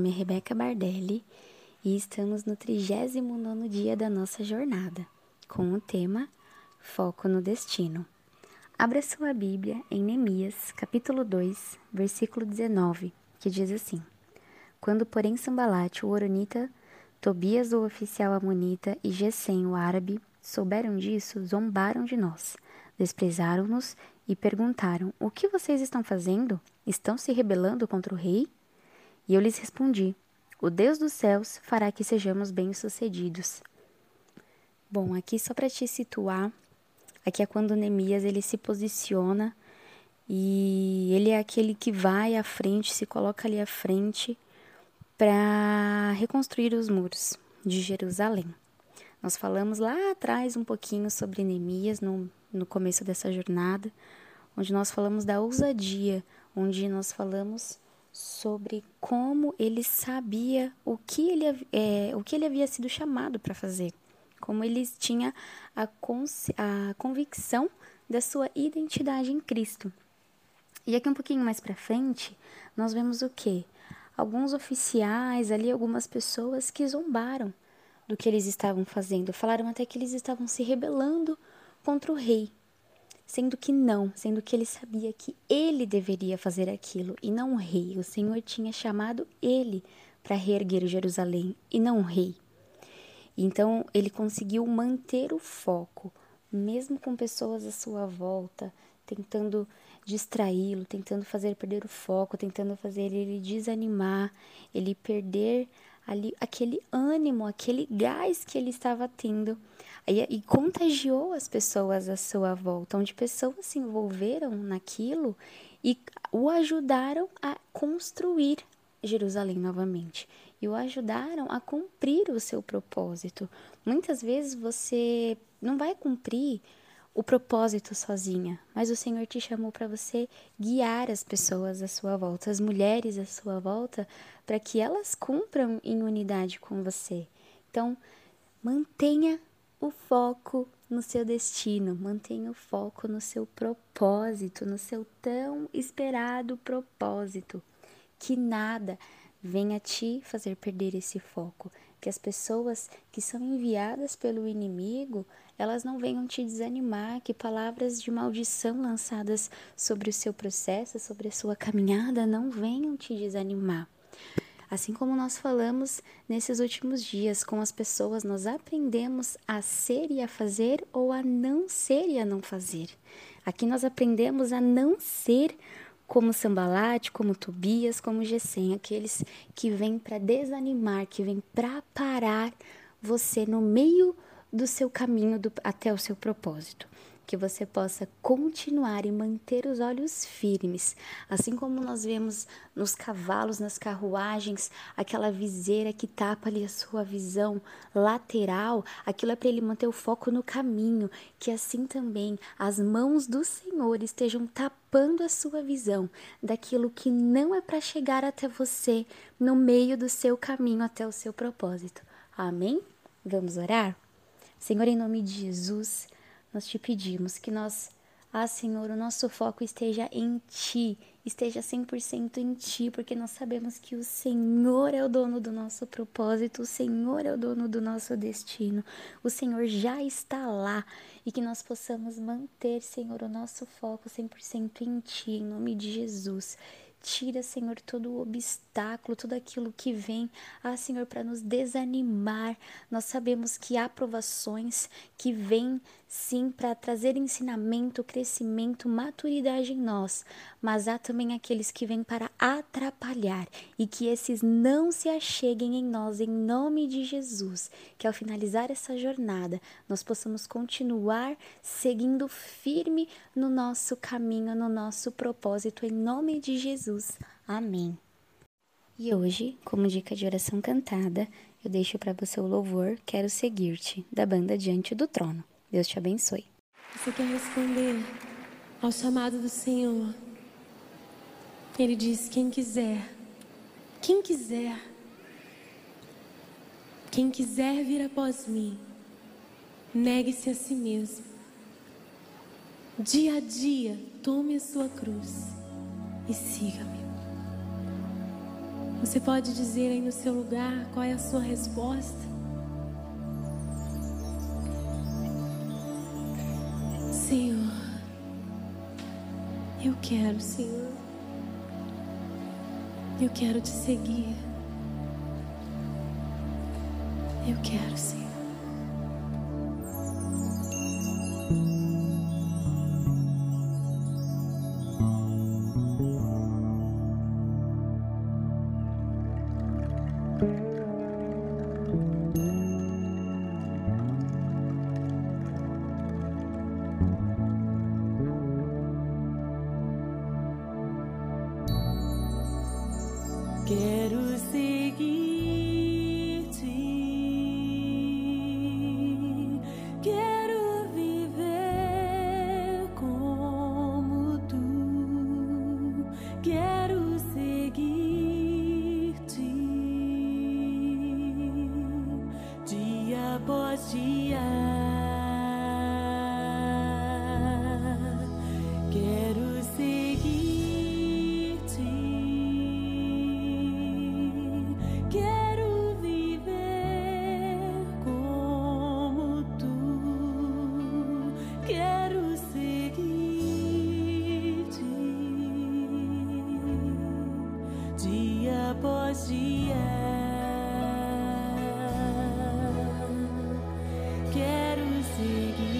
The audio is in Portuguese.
nome é Rebeca Bardelli e estamos no 39 dia da nossa jornada, com o tema Foco no Destino. Abra sua Bíblia em Neemias, capítulo 2, versículo 19, que diz assim: Quando, porém, Sambalate, o Oronita, Tobias, o oficial amonita, e Gesem, o árabe, souberam disso, zombaram de nós, desprezaram-nos e perguntaram: O que vocês estão fazendo? Estão se rebelando contra o rei? E eu lhes respondi: O Deus dos céus fará que sejamos bem-sucedidos. Bom, aqui só para te situar, aqui é quando Neemias ele se posiciona e ele é aquele que vai à frente, se coloca ali à frente para reconstruir os muros de Jerusalém. Nós falamos lá atrás um pouquinho sobre Neemias no, no começo dessa jornada, onde nós falamos da ousadia, onde nós falamos sobre como ele sabia o que ele, é, o que ele havia sido chamado para fazer, como ele tinha a, a convicção da sua identidade em Cristo. E aqui um pouquinho mais para frente, nós vemos o que? Alguns oficiais ali, algumas pessoas que zombaram do que eles estavam fazendo, falaram até que eles estavam se rebelando contra o rei sendo que não, sendo que ele sabia que ele deveria fazer aquilo e não o rei. O Senhor tinha chamado ele para reerguer Jerusalém e não o rei. Então ele conseguiu manter o foco, mesmo com pessoas à sua volta tentando distraí-lo, tentando fazer perder o foco, tentando fazer ele desanimar, ele perder ali aquele ânimo, aquele gás que ele estava tendo. E, e contagiou as pessoas à sua volta, onde pessoas se envolveram naquilo e o ajudaram a construir Jerusalém novamente e o ajudaram a cumprir o seu propósito. Muitas vezes você não vai cumprir o propósito sozinha, mas o Senhor te chamou para você guiar as pessoas à sua volta, as mulheres à sua volta, para que elas cumpram em unidade com você. Então, mantenha o foco no seu destino, mantenha o foco no seu propósito, no seu tão esperado propósito. Que nada venha te fazer perder esse foco, que as pessoas que são enviadas pelo inimigo, elas não venham te desanimar, que palavras de maldição lançadas sobre o seu processo, sobre a sua caminhada, não venham te desanimar. Assim como nós falamos nesses últimos dias com as pessoas, nós aprendemos a ser e a fazer ou a não ser e a não fazer. Aqui nós aprendemos a não ser como Sambalate, como Tobias, como Gesem, aqueles que vêm para desanimar, que vêm para parar você no meio do seu caminho do, até o seu propósito que você possa continuar e manter os olhos firmes, assim como nós vemos nos cavalos, nas carruagens, aquela viseira que tapa ali a sua visão lateral, aquilo é para ele manter o foco no caminho, que assim também as mãos do Senhor estejam tapando a sua visão daquilo que não é para chegar até você no meio do seu caminho até o seu propósito. Amém? Vamos orar? Senhor, em nome de Jesus, nós te pedimos que nós, ah Senhor, o nosso foco esteja em Ti, esteja 100% em Ti, porque nós sabemos que o Senhor é o dono do nosso propósito, o Senhor é o dono do nosso destino, o Senhor já está lá e que nós possamos manter, Senhor, o nosso foco 100% em Ti, em nome de Jesus. Tira, Senhor, todo o obstáculo, tudo aquilo que vem, ah, Senhor, para nos desanimar. Nós sabemos que há provações que vêm, sim, para trazer ensinamento, crescimento, maturidade em nós, mas há também aqueles que vêm para atrapalhar e que esses não se acheguem em nós, em nome de Jesus. Que ao finalizar essa jornada, nós possamos continuar seguindo firme no nosso caminho, no nosso propósito, em nome de Jesus. Amém. E hoje, como dica de oração cantada, eu deixo para você o louvor Quero Seguir-te, da banda Diante do Trono. Deus te abençoe. Você quer responder ao chamado do Senhor? Ele diz: quem quiser, quem quiser, quem quiser vir após mim, negue-se a si mesmo. Dia a dia, tome a sua cruz e siga-me. Você pode dizer aí no seu lugar qual é a sua resposta? Eu quero, Senhor. Eu quero te seguir. Eu quero, Senhor. seguir.